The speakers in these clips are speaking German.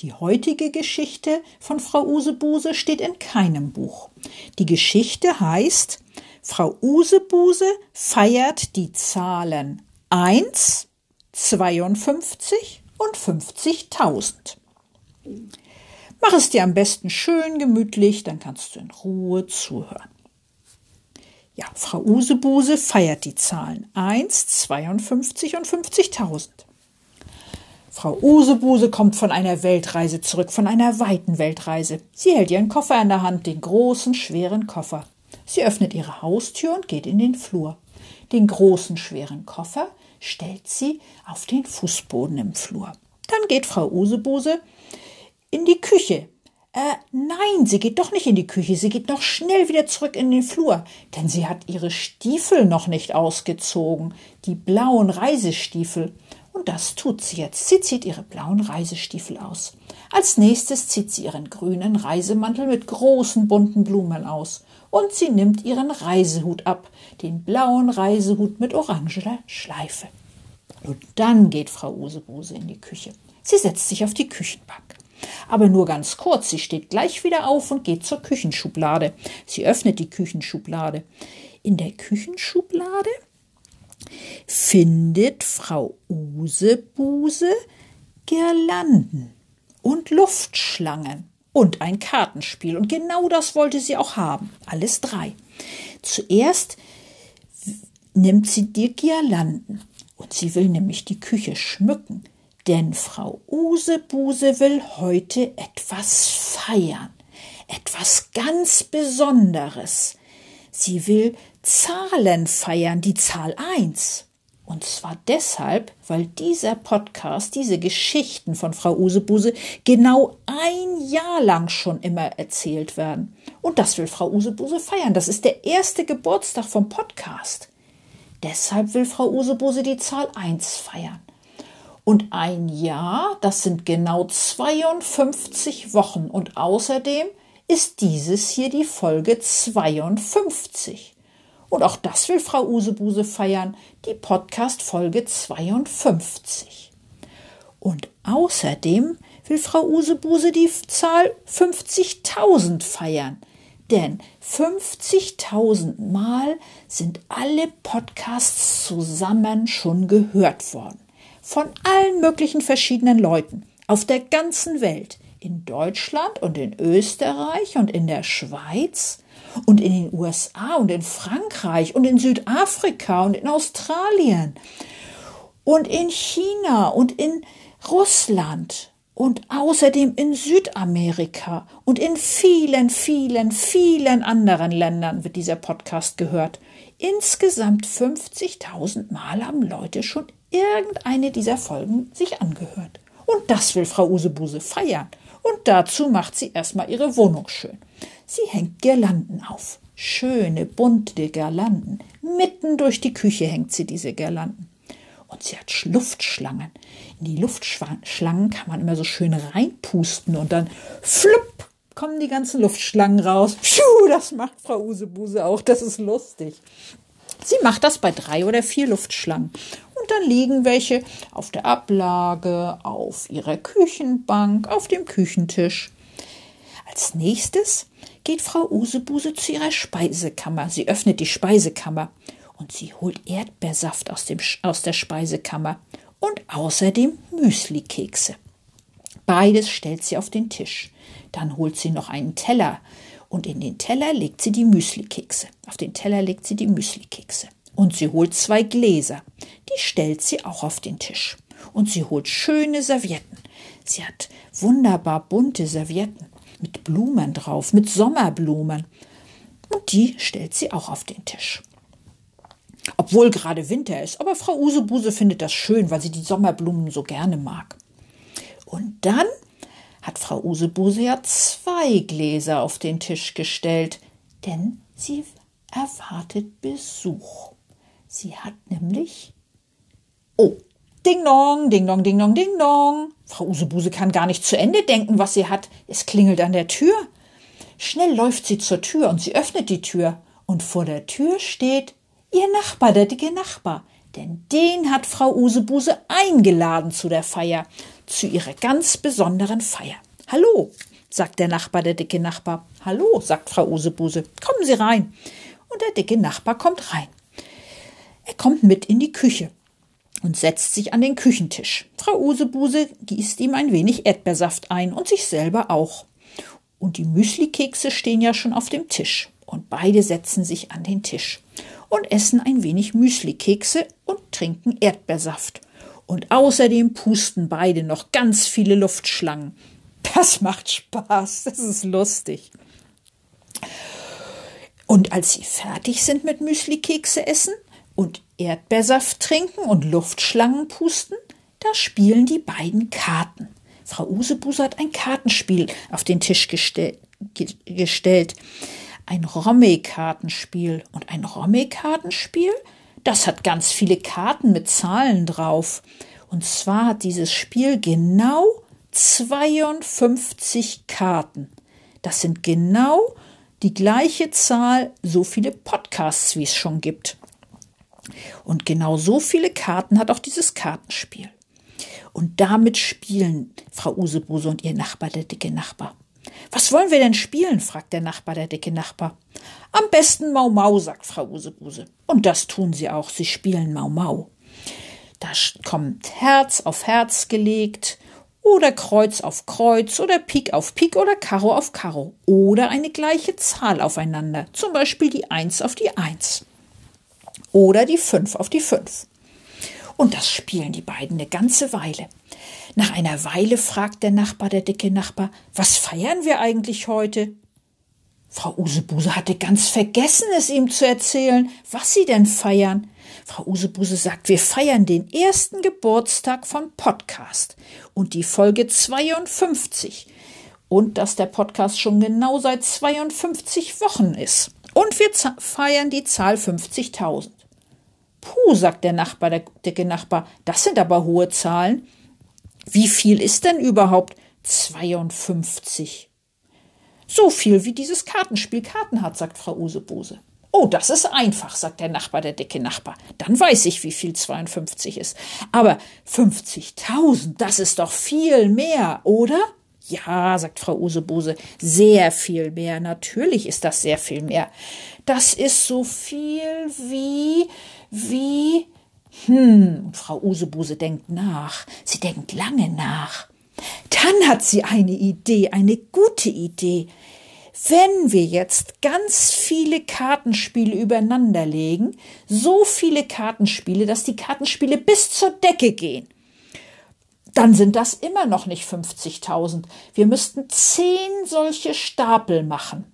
die heutige Geschichte von Frau Usebuse steht in keinem Buch. Die Geschichte heißt Frau Usebuse feiert die Zahlen 1, 52 und 50.000. Mach es dir am besten schön gemütlich, dann kannst du in Ruhe zuhören. Ja, Frau Usebuse feiert die Zahlen 1, 52 und 50.000. Frau Usebuse kommt von einer Weltreise zurück, von einer weiten Weltreise. Sie hält ihren Koffer in der Hand, den großen, schweren Koffer. Sie öffnet ihre Haustür und geht in den Flur. Den großen, schweren Koffer stellt sie auf den Fußboden im Flur. Dann geht Frau Usebuse in die Küche. Äh, nein, sie geht doch nicht in die Küche, sie geht noch schnell wieder zurück in den Flur, denn sie hat ihre Stiefel noch nicht ausgezogen, die blauen Reisestiefel. Und das tut sie jetzt. Sie zieht ihre blauen Reisestiefel aus. Als nächstes zieht sie ihren grünen Reisemantel mit großen bunten Blumen aus. Und sie nimmt ihren Reisehut ab, den blauen Reisehut mit oranger Schleife. Und dann geht Frau Usebuse in die Küche. Sie setzt sich auf die Küchenbank. Aber nur ganz kurz, sie steht gleich wieder auf und geht zur Küchenschublade. Sie öffnet die Küchenschublade. In der Küchenschublade findet Frau Usebuse Girlanden und Luftschlangen und ein Kartenspiel. Und genau das wollte sie auch haben. Alles drei. Zuerst nimmt sie die Girlanden und sie will nämlich die Küche schmücken. Denn Frau Usebuse will heute etwas feiern. Etwas ganz Besonderes. Sie will Zahlen feiern, die Zahl 1. Und zwar deshalb, weil dieser Podcast, diese Geschichten von Frau Usebuse genau ein Jahr lang schon immer erzählt werden. Und das will Frau Usebuse feiern. Das ist der erste Geburtstag vom Podcast. Deshalb will Frau Usebuse die Zahl 1 feiern. Und ein Jahr, das sind genau 52 Wochen. Und außerdem ist dieses hier die Folge 52. Und auch das will Frau Usebuse feiern, die Podcast-Folge 52. Und außerdem will Frau Usebuse die Zahl 50.000 feiern. Denn 50.000 Mal sind alle Podcasts zusammen schon gehört worden. Von allen möglichen verschiedenen Leuten auf der ganzen Welt. In Deutschland und in Österreich und in der Schweiz und in den USA und in Frankreich und in Südafrika und in Australien und in China und in Russland und außerdem in Südamerika und in vielen, vielen, vielen anderen Ländern wird dieser Podcast gehört. Insgesamt 50.000 Mal haben Leute schon irgendeine dieser Folgen sich angehört. Und das will Frau Usebuse feiern. Und dazu macht sie erstmal ihre Wohnung schön. Sie hängt Girlanden auf. Schöne, bunte Girlanden. Mitten durch die Küche hängt sie diese Girlanden. Und sie hat Luftschlangen. In die Luftschlangen kann man immer so schön reinpusten und dann flupp kommen die ganzen Luftschlangen raus. Pschuh, das macht Frau Usebuse auch. Das ist lustig. Sie macht das bei drei oder vier Luftschlangen. Und dann liegen welche auf der Ablage, auf ihrer Küchenbank, auf dem Küchentisch. Als nächstes geht Frau Usebuse zu ihrer Speisekammer. Sie öffnet die Speisekammer und sie holt Erdbeersaft aus, dem, aus der Speisekammer und außerdem Müslikekse. Beides stellt sie auf den Tisch. Dann holt sie noch einen Teller und in den Teller legt sie die Müslikekse. Auf den Teller legt sie die Müslikekse. Und sie holt zwei Gläser. Die stellt sie auch auf den Tisch. Und sie holt schöne Servietten. Sie hat wunderbar bunte Servietten mit Blumen drauf, mit Sommerblumen. Und die stellt sie auch auf den Tisch. Obwohl gerade Winter ist, aber Frau Usebuse findet das schön, weil sie die Sommerblumen so gerne mag. Und dann hat Frau Usebuse ja zwei Gläser auf den Tisch gestellt, denn sie erwartet Besuch. Sie hat nämlich. Oh, Ding dong, ding dong, ding dong, ding dong. Frau Usebuse kann gar nicht zu Ende denken, was sie hat. Es klingelt an der Tür. Schnell läuft sie zur Tür und sie öffnet die Tür. Und vor der Tür steht ihr Nachbar, der dicke Nachbar. Denn den hat Frau Usebuse eingeladen zu der Feier, zu ihrer ganz besonderen Feier. Hallo, sagt der Nachbar, der dicke Nachbar. Hallo, sagt Frau Usebuse. Kommen Sie rein. Und der dicke Nachbar kommt rein. Er kommt mit in die Küche und setzt sich an den Küchentisch. Frau Usebuse gießt ihm ein wenig Erdbeersaft ein und sich selber auch. Und die Müslikekse stehen ja schon auf dem Tisch. Und beide setzen sich an den Tisch und essen ein wenig Müslikekse und trinken Erdbeersaft. Und außerdem pusten beide noch ganz viele Luftschlangen. Das macht Spaß, das ist lustig. Und als sie fertig sind mit Müslikekse essen und Erdbeersaft trinken und Luftschlangen pusten, da spielen die beiden Karten. Frau Usebuse hat ein Kartenspiel auf den Tisch gestell gestellt. Ein Romme-Kartenspiel. Und ein Romme-Kartenspiel, das hat ganz viele Karten mit Zahlen drauf. Und zwar hat dieses Spiel genau 52 Karten. Das sind genau die gleiche Zahl, so viele Podcasts, wie es schon gibt. Und genau so viele Karten hat auch dieses Kartenspiel. Und damit spielen Frau Usebuse und ihr Nachbar, der dicke Nachbar. Was wollen wir denn spielen? fragt der Nachbar, der dicke Nachbar. Am besten Mau Mau, sagt Frau Usebuse. Und das tun sie auch. Sie spielen Mau Mau. Da kommt Herz auf Herz gelegt oder Kreuz auf Kreuz oder Pik auf Pik oder Karo auf Karo oder eine gleiche Zahl aufeinander, zum Beispiel die Eins auf die Eins oder die Fünf auf die Fünf. Und das spielen die beiden eine ganze Weile. Nach einer Weile fragt der Nachbar, der dicke Nachbar, was feiern wir eigentlich heute? Frau Usebuse hatte ganz vergessen, es ihm zu erzählen, was sie denn feiern. Frau Usebuse sagt, wir feiern den ersten Geburtstag von Podcast und die Folge 52 und dass der Podcast schon genau seit 52 Wochen ist. Und wir feiern die Zahl 50.000. Puh, sagt der Nachbar, der dicke Nachbar, das sind aber hohe Zahlen. Wie viel ist denn überhaupt 52? So viel wie dieses Kartenspiel Karten hat, sagt Frau Usebuse. Oh, das ist einfach, sagt der Nachbar, der dicke Nachbar. Dann weiß ich, wie viel 52 ist. Aber 50.000, das ist doch viel mehr, oder? Ja, sagt Frau Usebuse, sehr viel mehr. Natürlich ist das sehr viel mehr. Das ist so viel wie, wie. Hm, Frau Usebuse denkt nach. Sie denkt lange nach. Dann hat sie eine Idee, eine gute Idee. Wenn wir jetzt ganz viele Kartenspiele übereinander legen, so viele Kartenspiele, dass die Kartenspiele bis zur Decke gehen, dann sind das immer noch nicht 50.000. Wir müssten zehn solche Stapel machen.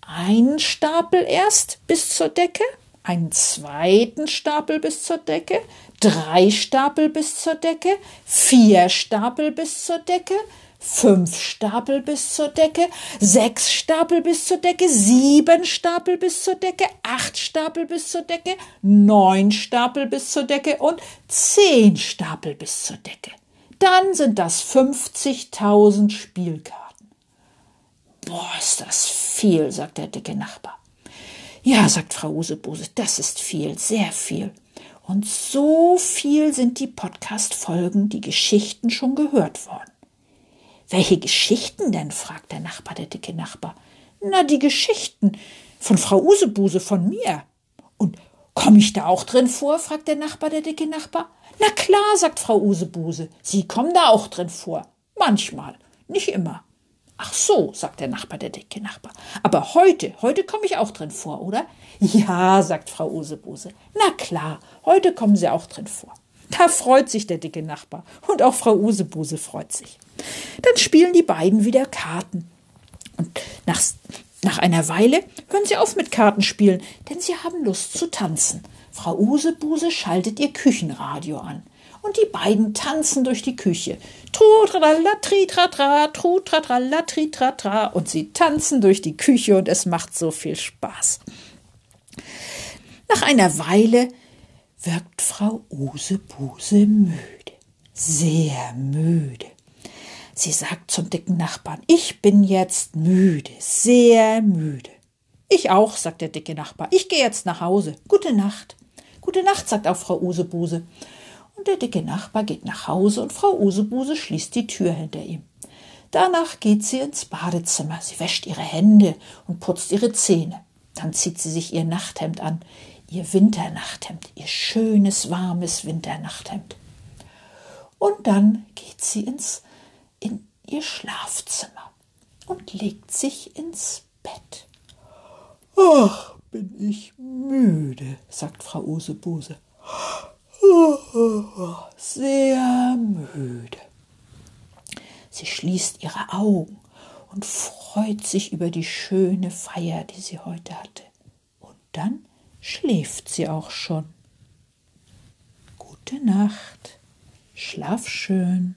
Einen Stapel erst bis zur Decke, einen zweiten Stapel bis zur Decke, drei Stapel bis zur Decke, vier Stapel bis zur Decke, fünf Stapel bis zur Decke, sechs Stapel bis zur Decke, sieben Stapel bis zur Decke, acht Stapel bis zur Decke, neun Stapel bis zur Decke und zehn Stapel bis zur Decke. Dann sind das 50.000 Spielkarten. Boah, ist das viel, sagt der dicke Nachbar. Ja, sagt Frau Usebuse, das ist viel, sehr viel. Und so viel sind die Podcast-Folgen, die Geschichten schon gehört worden. Welche Geschichten denn? fragt der Nachbar, der dicke Nachbar. Na, die Geschichten von Frau Usebuse, von mir. Und komme ich da auch drin vor? fragt der Nachbar, der dicke Nachbar. Na klar, sagt Frau Usebuse, Sie kommen da auch drin vor. Manchmal, nicht immer. Ach so, sagt der Nachbar, der dicke Nachbar. Aber heute, heute komme ich auch drin vor, oder? Ja, sagt Frau Usebuse. Na klar, heute kommen Sie auch drin vor. Da freut sich der dicke Nachbar und auch Frau Usebuse freut sich. Dann spielen die beiden wieder Karten. Und nach, nach einer Weile hören sie auf mit Kartenspielen, denn sie haben Lust zu tanzen. Frau Usebuse schaltet ihr Küchenradio an. und die beiden tanzen durch die Küche. Und sie tanzen durch die Küche und es macht so viel Spaß. Nach einer Weile wirkt Frau Usebuse müde, sehr müde. Sie sagt zum dicken Nachbarn, ich bin jetzt müde, sehr müde. Ich auch, sagt der dicke Nachbar. Ich gehe jetzt nach Hause. Gute Nacht. Gute Nacht, sagt auch Frau Usebuse. Und der dicke Nachbar geht nach Hause und Frau Usebuse schließt die Tür hinter ihm. Danach geht sie ins Badezimmer. Sie wäscht ihre Hände und putzt ihre Zähne. Dann zieht sie sich ihr Nachthemd an, ihr Winternachthemd, ihr schönes, warmes Winternachthemd. Und dann geht sie ins, in ihr Schlafzimmer und legt sich ins Bett. Ach, bin ich müde, sagt Frau Usebuse. Sehr müde. Sie schließt ihre Augen und freut sich über die schöne Feier, die sie heute hatte. Und dann schläft sie auch schon. Gute Nacht, schlaf schön.